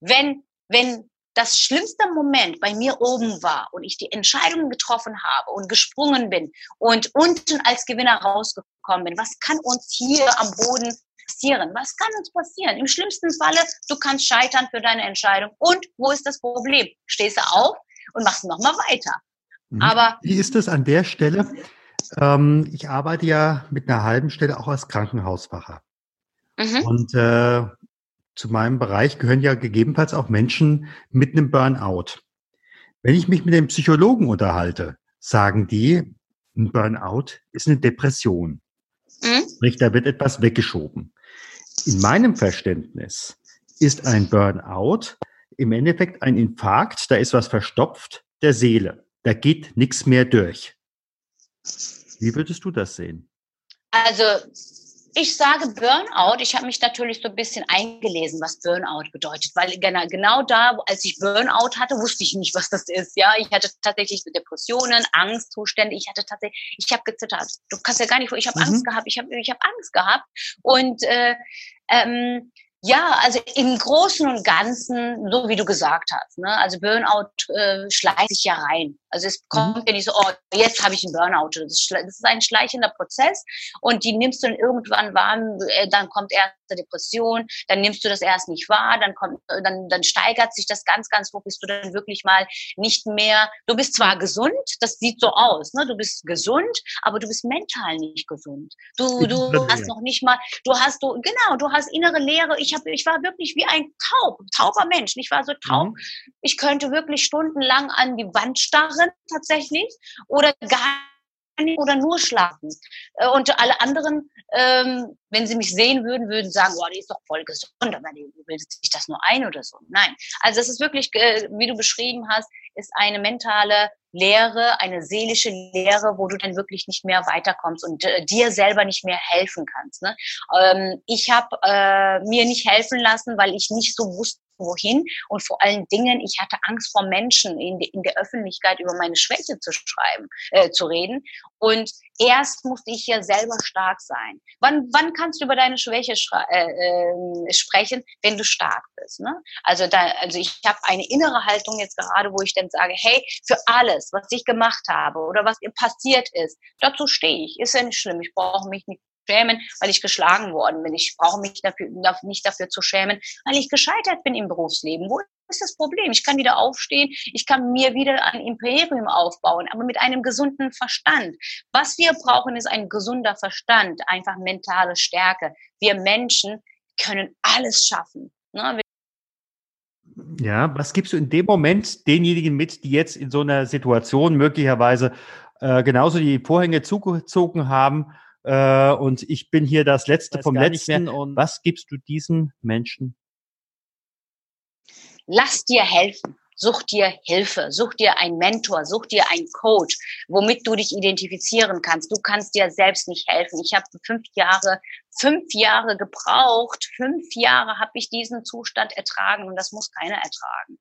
Speaker 3: Wenn, wenn das schlimmste Moment bei mir oben war und ich die Entscheidung getroffen habe und gesprungen bin und unten als Gewinner rausgekommen bin, was kann uns hier am Boden passieren? Was kann uns passieren? Im schlimmsten Falle, du kannst scheitern für deine Entscheidung. Und wo ist das Problem? Stehst du auf und machst nochmal weiter.
Speaker 2: Mhm. Aber wie ist es an der Stelle? Ähm, ich arbeite ja mit einer halben Stelle auch als Krankenhausfacher. Mhm. Und äh, zu meinem Bereich gehören ja gegebenenfalls auch Menschen mit einem Burnout. Wenn ich mich mit den Psychologen unterhalte, sagen die, ein Burnout ist eine Depression. Mhm. Sprich, da wird etwas weggeschoben. In meinem Verständnis ist ein Burnout im Endeffekt ein Infarkt, da ist was verstopft der Seele. Da geht nichts mehr durch. Wie würdest du das sehen?
Speaker 3: Also ich sage Burnout. Ich habe mich natürlich so ein bisschen eingelesen, was Burnout bedeutet, weil genau, genau da, als ich Burnout hatte, wusste ich nicht, was das ist. Ja, ich hatte tatsächlich Depressionen, Angstzustände. Ich hatte tatsächlich, ich habe gezittert. Du kannst ja gar nicht, ich habe mhm. Angst gehabt. Ich habe, ich habe Angst gehabt und äh, ähm, ja, also im Großen und Ganzen, so wie du gesagt hast. Ne? Also Burnout äh, schleicht sich ja rein. Also es kommt mhm. ja nicht so, oh, jetzt habe ich einen Burnout. Das ist, das ist, ein schleichender Prozess und die nimmst du dann irgendwann wahr, äh, dann kommt erst eine Depression, dann nimmst du das erst nicht wahr, dann kommt, äh, dann, dann steigert sich das ganz, ganz hoch, bis du dann wirklich mal nicht mehr, du bist zwar gesund, das sieht so aus, ne? du bist gesund, aber du bist mental nicht gesund. Du, du hast noch nicht mal, du hast, du, genau, du hast innere Leere. Ich, hab, ich war wirklich wie ein taub, tauber Mensch. Ich war so taub. Mhm. Ich könnte wirklich stundenlang an die Wand starren tatsächlich oder gar nicht oder nur schlafen. Äh, und alle anderen, ähm, wenn sie mich sehen würden, würden sagen, oh, die ist doch voll gesund, aber die bildet sich das nur ein oder so. Nein. Also es ist wirklich, äh, wie du beschrieben hast, ist eine mentale Lehre, eine seelische Lehre, wo du dann wirklich nicht mehr weiterkommst und äh, dir selber nicht mehr helfen kannst. Ne? Ähm, ich habe äh, mir nicht helfen lassen, weil ich nicht so wusste, wohin und vor allen Dingen, ich hatte Angst vor Menschen in, in der Öffentlichkeit über meine Schwäche zu schreiben, äh, zu reden. Und erst musste ich ja selber stark sein. Wann, wann kannst du über deine Schwäche äh, äh, sprechen, wenn du stark bist? Ne? Also, da, also ich habe eine innere Haltung jetzt gerade, wo ich dann sage, hey, für alles, was ich gemacht habe oder was passiert ist, dazu stehe ich. Ist ja nicht schlimm. Ich brauche mich nicht schämen, weil ich geschlagen worden bin. Ich brauche mich dafür, nicht dafür zu schämen, weil ich gescheitert bin im Berufsleben. Wo ist das Problem? Ich kann wieder aufstehen, ich kann mir wieder ein Imperium aufbauen, aber mit einem gesunden Verstand. Was wir brauchen, ist ein gesunder Verstand, einfach mentale Stärke. Wir Menschen können alles schaffen. Ne?
Speaker 2: Ja, was gibst du in dem Moment denjenigen mit, die jetzt in so einer Situation möglicherweise äh, genauso die Vorhänge zugezogen haben äh, und ich bin hier das Letzte vom Letzten. Und was gibst du diesen Menschen?
Speaker 3: Lass dir helfen. Such dir Hilfe, such dir einen Mentor, such dir einen Coach, womit du dich identifizieren kannst. Du kannst dir selbst nicht helfen. Ich habe fünf Jahre, fünf Jahre gebraucht, fünf Jahre habe ich diesen Zustand ertragen und das muss keiner ertragen.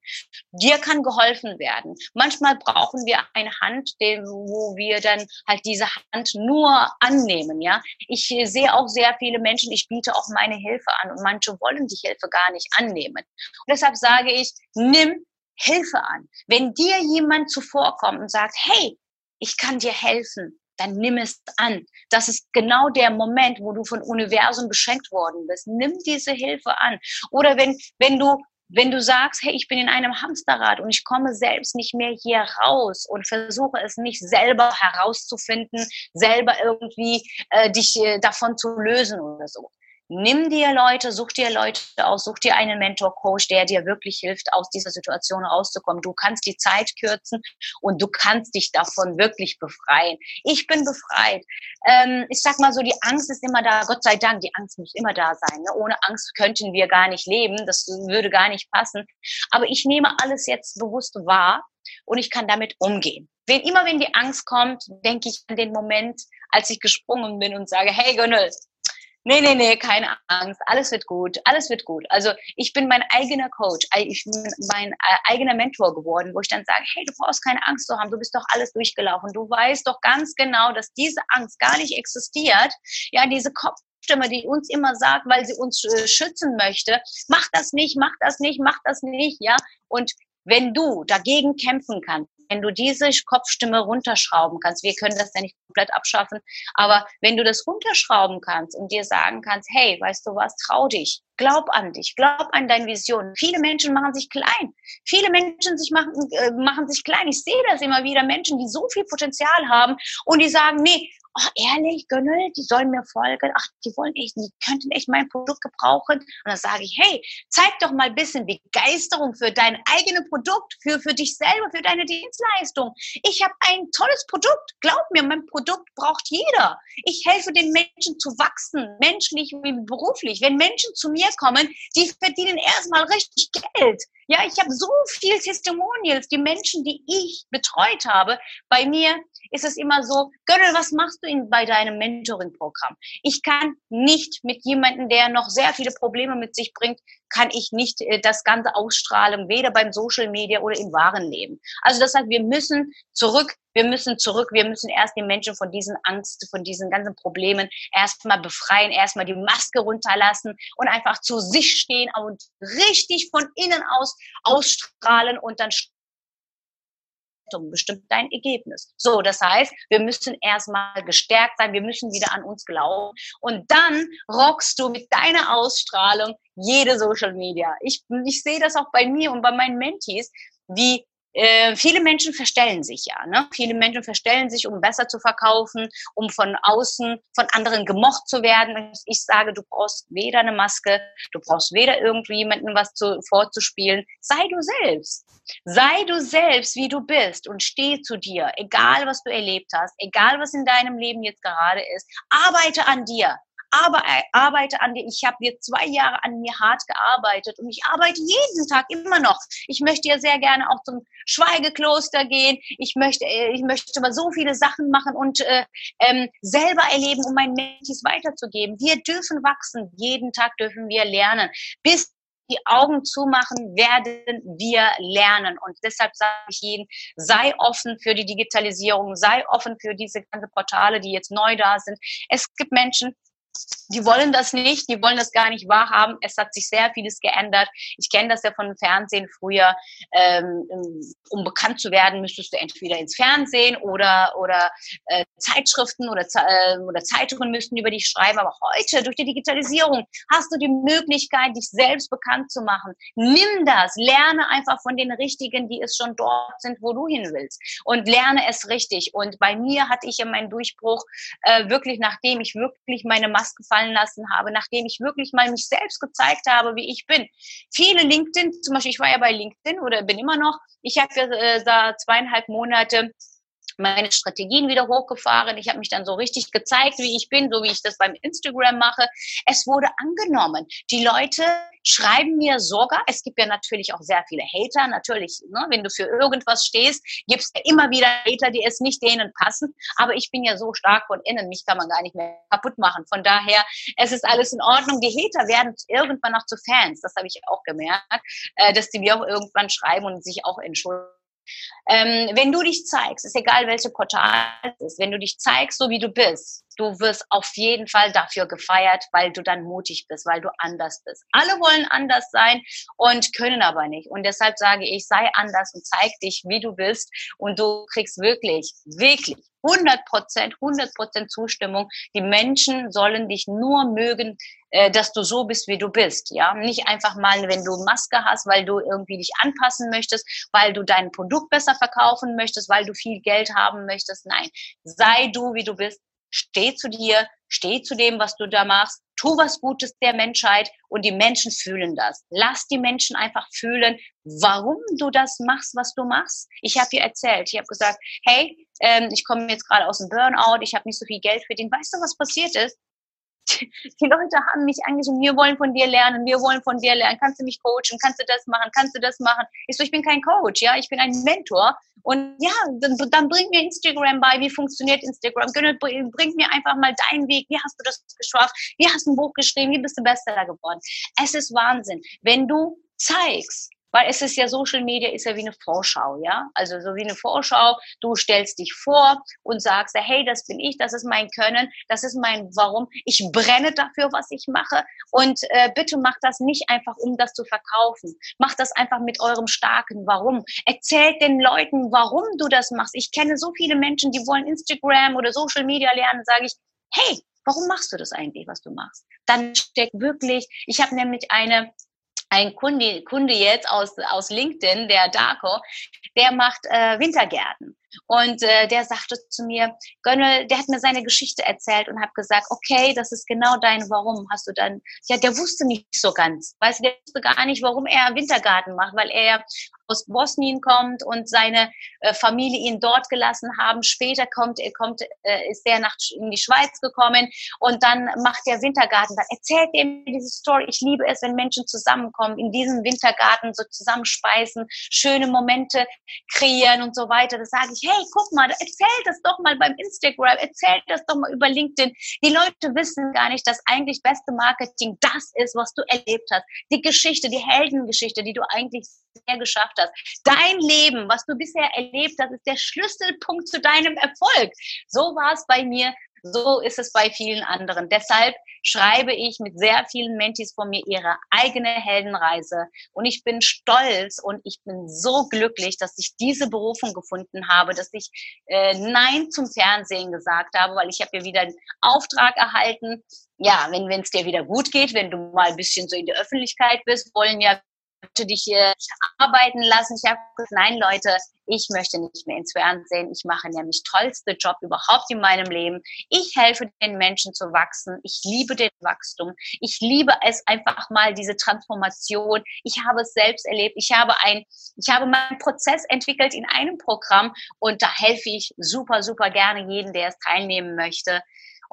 Speaker 3: Dir kann geholfen werden. Manchmal brauchen wir eine Hand, wo wir dann halt diese Hand nur annehmen. Ja, ich sehe auch sehr viele Menschen. Ich biete auch meine Hilfe an und manche wollen die Hilfe gar nicht annehmen. Und deshalb sage ich, nimm Hilfe an. Wenn dir jemand zuvorkommt und sagt, hey, ich kann dir helfen, dann nimm es an. Das ist genau der Moment, wo du von Universum beschenkt worden bist. Nimm diese Hilfe an. Oder wenn, wenn du wenn du sagst, hey, ich bin in einem Hamsterrad und ich komme selbst nicht mehr hier raus und versuche es nicht selber herauszufinden, selber irgendwie äh, dich äh, davon zu lösen oder so, Nimm dir Leute, such dir Leute aus, such dir einen Mentor-Coach, der dir wirklich hilft, aus dieser Situation rauszukommen. Du kannst die Zeit kürzen und du kannst dich davon wirklich befreien. Ich bin befreit. Ähm, ich sag mal so, die Angst ist immer da. Gott sei Dank, die Angst muss immer da sein. Ne? Ohne Angst könnten wir gar nicht leben. Das würde gar nicht passen. Aber ich nehme alles jetzt bewusst wahr und ich kann damit umgehen. Wenn, immer wenn die Angst kommt, denke ich an den Moment, als ich gesprungen bin und sage, hey Gönnel, Nee, nee, nee, keine Angst. Alles wird gut. Alles wird gut. Also ich bin mein eigener Coach. Ich bin mein äh, eigener Mentor geworden, wo ich dann sage, hey, du brauchst keine Angst zu haben. Du bist doch alles durchgelaufen. Du weißt doch ganz genau, dass diese Angst gar nicht existiert. Ja, diese Kopfstimme, die uns immer sagt, weil sie uns äh, schützen möchte, mach das nicht, mach das nicht, mach das nicht, ja. Und wenn du dagegen kämpfen kannst, wenn du diese Kopfstimme runterschrauben kannst, wir können das ja nicht komplett abschaffen, aber wenn du das runterschrauben kannst und dir sagen kannst, hey, weißt du was, trau dich, glaub an dich, glaub an deine Vision. Viele Menschen machen sich klein. Viele Menschen sich machen, äh, machen sich klein. Ich sehe das immer wieder, Menschen, die so viel Potenzial haben und die sagen, nee, oh, ehrlich, Gönnel, die sollen mir folgen, ach, die wollen echt, die könnten echt mein Produkt gebrauchen. Und dann sage ich, hey, zeig doch mal ein bisschen Begeisterung für dein eigenes Produkt, für, für dich selber, für deine Dienstleistung. Ich habe ein tolles Produkt. Glaub mir, mein Produkt braucht jeder. Ich helfe den Menschen zu wachsen, menschlich wie beruflich. Wenn Menschen zu mir kommen, die verdienen erstmal richtig Geld. Ja, ich habe so viel Testimonials, die Menschen, die ich betreut habe. Bei mir ist es immer so, Gönnel, was machst du in, bei deinem Mentoring-Programm? Ich kann nicht mit jemandem, der noch sehr viele Probleme mit sich bringt, kann ich nicht äh, das Ganze ausstrahlen, weder beim Social Media oder im wahren Leben. Also das heißt, wir müssen zurück, wir müssen zurück, wir müssen erst die Menschen von diesen Angst, von diesen ganzen Problemen erstmal befreien, erstmal die Maske runterlassen und einfach zu sich stehen und richtig von innen aus ausstrahlen und dann bestimmt dein Ergebnis. So, das heißt, wir müssen erstmal gestärkt sein, wir müssen wieder an uns glauben und dann rockst du mit deiner Ausstrahlung jede Social Media. Ich, ich sehe das auch bei mir und bei meinen Mentees, wie äh, viele Menschen verstellen sich ja. Ne? Viele Menschen verstellen sich, um besser zu verkaufen, um von außen von anderen gemocht zu werden. Ich sage, du brauchst weder eine Maske, du brauchst weder irgendwie jemanden was zu, vorzuspielen. Sei du selbst. Sei du selbst, wie du bist und steh zu dir, egal was du erlebt hast, egal was in deinem Leben jetzt gerade ist. Arbeite an dir aber äh, arbeite an dir. Ich habe jetzt zwei Jahre an mir hart gearbeitet und ich arbeite jeden Tag immer noch. Ich möchte ja sehr gerne auch zum Schweigekloster gehen. Ich möchte, äh, ich möchte mal so viele Sachen machen und äh, ähm, selber erleben, um meinen Mentis weiterzugeben. Wir dürfen wachsen. Jeden Tag dürfen wir lernen. Bis die Augen zumachen, werden wir lernen. Und deshalb sage ich Ihnen, sei offen für die Digitalisierung, sei offen für diese ganzen Portale, die jetzt neu da sind. Es gibt Menschen, die wollen das nicht, die wollen das gar nicht wahrhaben. Es hat sich sehr vieles geändert. Ich kenne das ja von Fernsehen früher. Ähm, um bekannt zu werden, müsstest du entweder ins Fernsehen oder, oder äh, Zeitschriften oder, äh, oder Zeitungen müssten über dich schreiben. Aber heute, durch die Digitalisierung, hast du die Möglichkeit, dich selbst bekannt zu machen. Nimm das, lerne einfach von den Richtigen, die es schon dort sind, wo du hin willst. Und lerne es richtig. Und bei mir hatte ich ja meinen Durchbruch äh, wirklich, nachdem ich wirklich meine Maske fallen lassen habe, nachdem ich wirklich mal mich selbst gezeigt habe, wie ich bin. Viele LinkedIn, zum Beispiel, ich war ja bei LinkedIn oder bin immer noch, ich habe ja äh, da zweieinhalb Monate meine Strategien wieder hochgefahren. Ich habe mich dann so richtig gezeigt, wie ich bin, so wie ich das beim Instagram mache. Es wurde angenommen. Die Leute schreiben mir sogar, es gibt ja natürlich auch sehr viele Hater, natürlich, ne, wenn du für irgendwas stehst, gibt es ja immer wieder Hater, die es nicht denen passen. Aber ich bin ja so stark von innen, mich kann man gar nicht mehr kaputt machen. Von daher, es ist alles in Ordnung. Die Hater werden irgendwann noch zu Fans, das habe ich auch gemerkt, äh, dass die mir auch irgendwann schreiben und sich auch entschuldigen ähm, wenn du dich zeigst, ist egal welche Portal es ist, wenn du dich zeigst, so wie du bist, du wirst auf jeden Fall dafür gefeiert, weil du dann mutig bist, weil du anders bist. Alle wollen anders sein und können aber nicht. Und deshalb sage ich, sei anders und zeig dich, wie du bist und du kriegst wirklich, wirklich 100 Prozent, 100 Prozent Zustimmung. Die Menschen sollen dich nur mögen, äh, dass du so bist, wie du bist. Ja, nicht einfach mal, wenn du Maske hast, weil du irgendwie dich anpassen möchtest, weil du dein Produkt besser verkaufen möchtest, weil du viel Geld haben möchtest. Nein, sei du, wie du bist steh zu dir, steh zu dem, was du da machst, tu was Gutes der Menschheit und die Menschen fühlen das. Lass die Menschen einfach fühlen, warum du das machst, was du machst. Ich habe dir erzählt, ich habe gesagt, hey, ähm, ich komme jetzt gerade aus dem Burnout, ich habe nicht so viel Geld verdient. Weißt du, was passiert ist? Die Leute haben mich angeschrieben, wir wollen von dir lernen, wir wollen von dir lernen, kannst du mich coachen, kannst du das machen, kannst du das machen? Ich so, ich bin kein Coach, ja, ich bin ein Mentor. Und ja, dann, dann bring mir Instagram bei, wie funktioniert Instagram, bring mir einfach mal deinen Weg, wie hast du das geschafft, wie hast du ein Buch geschrieben, wie bist du Bestseller geworden? Es ist Wahnsinn, wenn du zeigst, weil es ist ja Social Media ist ja wie eine Vorschau, ja, also so wie eine Vorschau. Du stellst dich vor und sagst, hey, das bin ich, das ist mein Können, das ist mein Warum. Ich brenne dafür, was ich mache und äh, bitte mach das nicht einfach, um das zu verkaufen. Mach das einfach mit eurem starken Warum. Erzählt den Leuten, warum du das machst. Ich kenne so viele Menschen, die wollen Instagram oder Social Media lernen, sage ich, hey, warum machst du das eigentlich, was du machst? Dann steckt wirklich, ich habe nämlich eine ein Kunde, Kunde jetzt aus, aus LinkedIn, der Darko, der macht äh, Wintergärten. Und äh, der sagte zu mir, Gönnel, der hat mir seine Geschichte erzählt und hat gesagt, okay, das ist genau dein Warum. Hast du dann, ja, der wusste nicht so ganz. Weißt du, der wusste gar nicht, warum er Wintergarten macht, weil er aus Bosnien kommt und seine äh, Familie ihn dort gelassen haben. Später kommt, er kommt, äh, ist er nach in die Schweiz gekommen und dann macht er Wintergarten. Dann erzählt er mir diese Story. Ich liebe es, wenn Menschen zusammenkommen, in diesem Wintergarten so zusammenspeisen, schöne Momente kreieren und so weiter. Das sage ich, hey, guck mal, erzähl das doch mal beim Instagram, erzähl das doch mal über LinkedIn. Die Leute wissen gar nicht, dass eigentlich beste Marketing das ist, was du erlebt hast. Die Geschichte, die Heldengeschichte, die du eigentlich sehr geschafft hast. Dein Leben, was du bisher erlebt hast, ist der Schlüsselpunkt zu deinem Erfolg. So war es bei mir. So ist es bei vielen anderen. Deshalb schreibe ich mit sehr vielen Mentis von mir ihre eigene Heldenreise. Und ich bin stolz und ich bin so glücklich, dass ich diese Berufung gefunden habe, dass ich äh, Nein zum Fernsehen gesagt habe, weil ich habe ja wieder einen Auftrag erhalten. Ja, wenn es dir wieder gut geht, wenn du mal ein bisschen so in der Öffentlichkeit bist, wollen ja möchte dich hier arbeiten lassen. Ich habe gesagt, nein, Leute, ich möchte nicht mehr ins Fernsehen. Ich mache nämlich tollste Job überhaupt in meinem Leben. Ich helfe den Menschen zu wachsen. Ich liebe den Wachstum. Ich liebe es einfach mal diese Transformation. Ich habe es selbst erlebt. Ich habe ein, ich habe meinen Prozess entwickelt in einem Programm und da helfe ich super, super gerne jeden, der es teilnehmen möchte.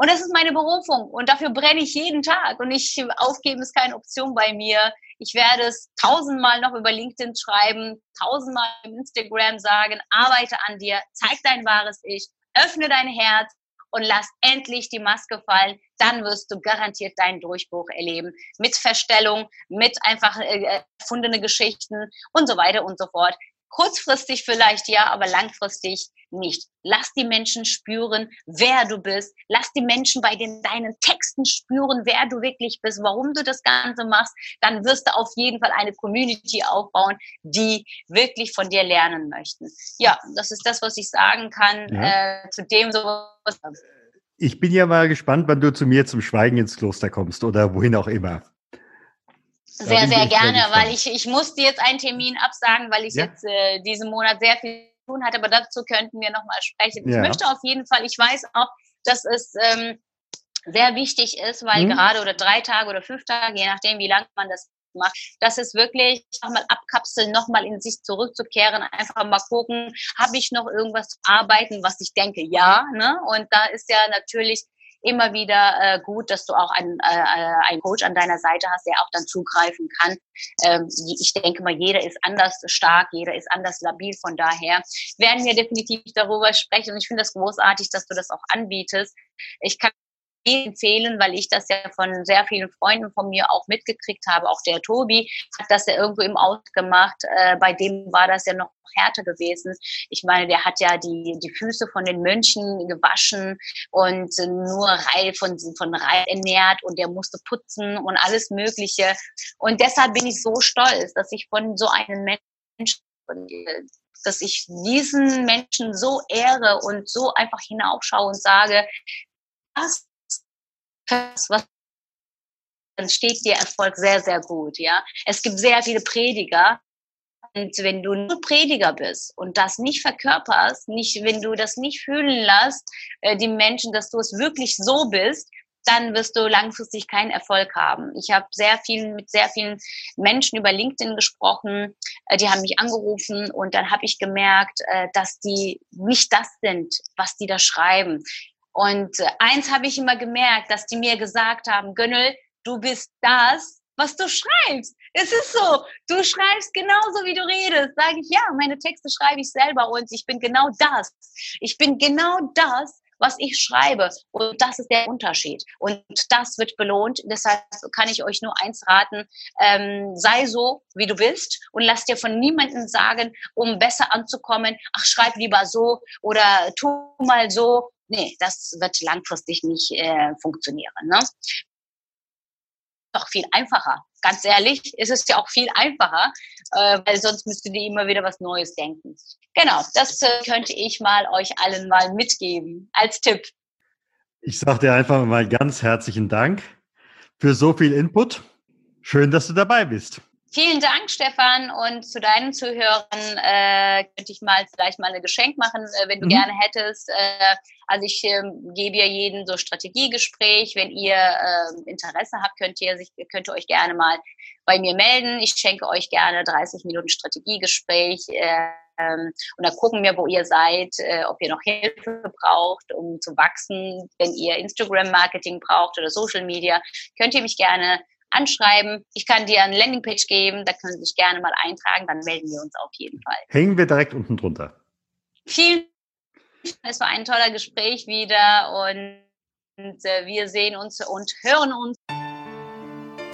Speaker 3: Und das ist meine Berufung und dafür brenne ich jeden Tag und ich aufgeben ist keine Option bei mir. Ich werde es tausendmal noch über LinkedIn schreiben, tausendmal im Instagram sagen, arbeite an dir, zeig dein wahres Ich, öffne dein Herz und lass endlich die Maske fallen. Dann wirst du garantiert deinen Durchbruch erleben. Mit Verstellung, mit einfach äh, erfundene Geschichten und so weiter und so fort. Kurzfristig vielleicht ja, aber langfristig nicht. Lass die Menschen spüren, wer du bist. Lass die Menschen bei den, deinen Texten spüren, wer du wirklich bist, warum du das Ganze machst. Dann wirst du auf jeden Fall eine Community aufbauen, die wirklich von dir lernen möchten. Ja, das ist das, was ich sagen kann ja. äh, zu dem so.
Speaker 2: Ich bin ja mal gespannt, wann du zu mir zum Schweigen ins Kloster kommst oder wohin auch immer.
Speaker 3: Sehr, sehr gerne, weil ich, ich musste jetzt einen Termin absagen, weil ich ja. jetzt äh, diesen Monat sehr viel zu tun hatte, aber dazu könnten wir nochmal sprechen. Ja. Ich möchte auf jeden Fall, ich weiß auch, dass es ähm, sehr wichtig ist, weil mhm. gerade oder drei Tage oder fünf Tage, je nachdem, wie lange man das macht, dass es wirklich nochmal abkapseln, nochmal in sich zurückzukehren, einfach mal gucken, habe ich noch irgendwas zu arbeiten, was ich denke, ja, ne? Und da ist ja natürlich immer wieder äh, gut, dass du auch einen, äh, einen Coach an deiner Seite hast, der auch dann zugreifen kann. Ähm, ich denke mal, jeder ist anders stark, jeder ist anders labil. Von daher werden wir definitiv darüber sprechen. Und ich finde das großartig, dass du das auch anbietest. Ich kann empfehlen, weil ich das ja von sehr vielen Freunden von mir auch mitgekriegt habe. Auch der Tobi hat das ja irgendwo im Aus gemacht. Äh, bei dem war das ja noch härter gewesen. Ich meine, der hat ja die, die Füße von den Mönchen gewaschen und nur Reil von, von Reil ernährt und der musste putzen und alles Mögliche. Und deshalb bin ich so stolz, dass ich von so einem Menschen dass ich diesen Menschen so ehre und so einfach hinaufschaue und sage, das was dann steht dir Erfolg sehr, sehr gut, ja. Es gibt sehr viele Prediger. Und wenn du nur Prediger bist und das nicht verkörperst, nicht, wenn du das nicht fühlen lässt, äh, die Menschen, dass du es wirklich so bist, dann wirst du langfristig keinen Erfolg haben. Ich habe sehr viel mit sehr vielen Menschen über LinkedIn gesprochen, äh, die haben mich angerufen und dann habe ich gemerkt, äh, dass die nicht das sind, was die da schreiben. Und äh, eins habe ich immer gemerkt, dass die mir gesagt haben, Gönnel, du bist das, was du schreibst. Es ist so, du schreibst genauso, wie du redest. Sage ich, ja, meine Texte schreibe ich selber und ich bin genau das. Ich bin genau das, was ich schreibe. Und das ist der Unterschied. Und das wird belohnt. Deshalb kann ich euch nur eins raten, ähm, sei so, wie du bist und lass dir von niemandem sagen, um besser anzukommen, ach, schreib lieber so oder tu mal so nee, das wird langfristig nicht äh, funktionieren. Ne? Doch viel einfacher. Ganz ehrlich, ist es ja auch viel einfacher, äh, weil sonst müsstet ihr immer wieder was Neues denken. Genau, das äh, könnte ich mal euch allen mal mitgeben als Tipp.
Speaker 2: Ich sage dir einfach mal ganz herzlichen Dank für so viel Input. Schön, dass du dabei bist.
Speaker 3: Vielen Dank, Stefan. Und zu deinen Zuhörern äh, könnte ich mal vielleicht mal ein Geschenk machen, äh, wenn du mhm. gerne hättest. Äh, also ich äh, gebe ja jeden so Strategiegespräch. Wenn ihr äh, Interesse habt, könnt ihr, sich, könnt ihr euch gerne mal bei mir melden. Ich schenke euch gerne 30 Minuten Strategiegespräch. Äh, und dann gucken wir, wo ihr seid, äh, ob ihr noch Hilfe braucht, um zu wachsen. Wenn ihr Instagram-Marketing braucht oder Social Media, könnt ihr mich gerne anschreiben. Ich kann dir eine Landingpage geben, da können Sie sich gerne mal eintragen, dann melden wir uns auf jeden Fall.
Speaker 2: Hängen wir direkt unten drunter.
Speaker 3: Vielen Dank. Es war ein toller Gespräch wieder und äh, wir sehen uns und hören uns.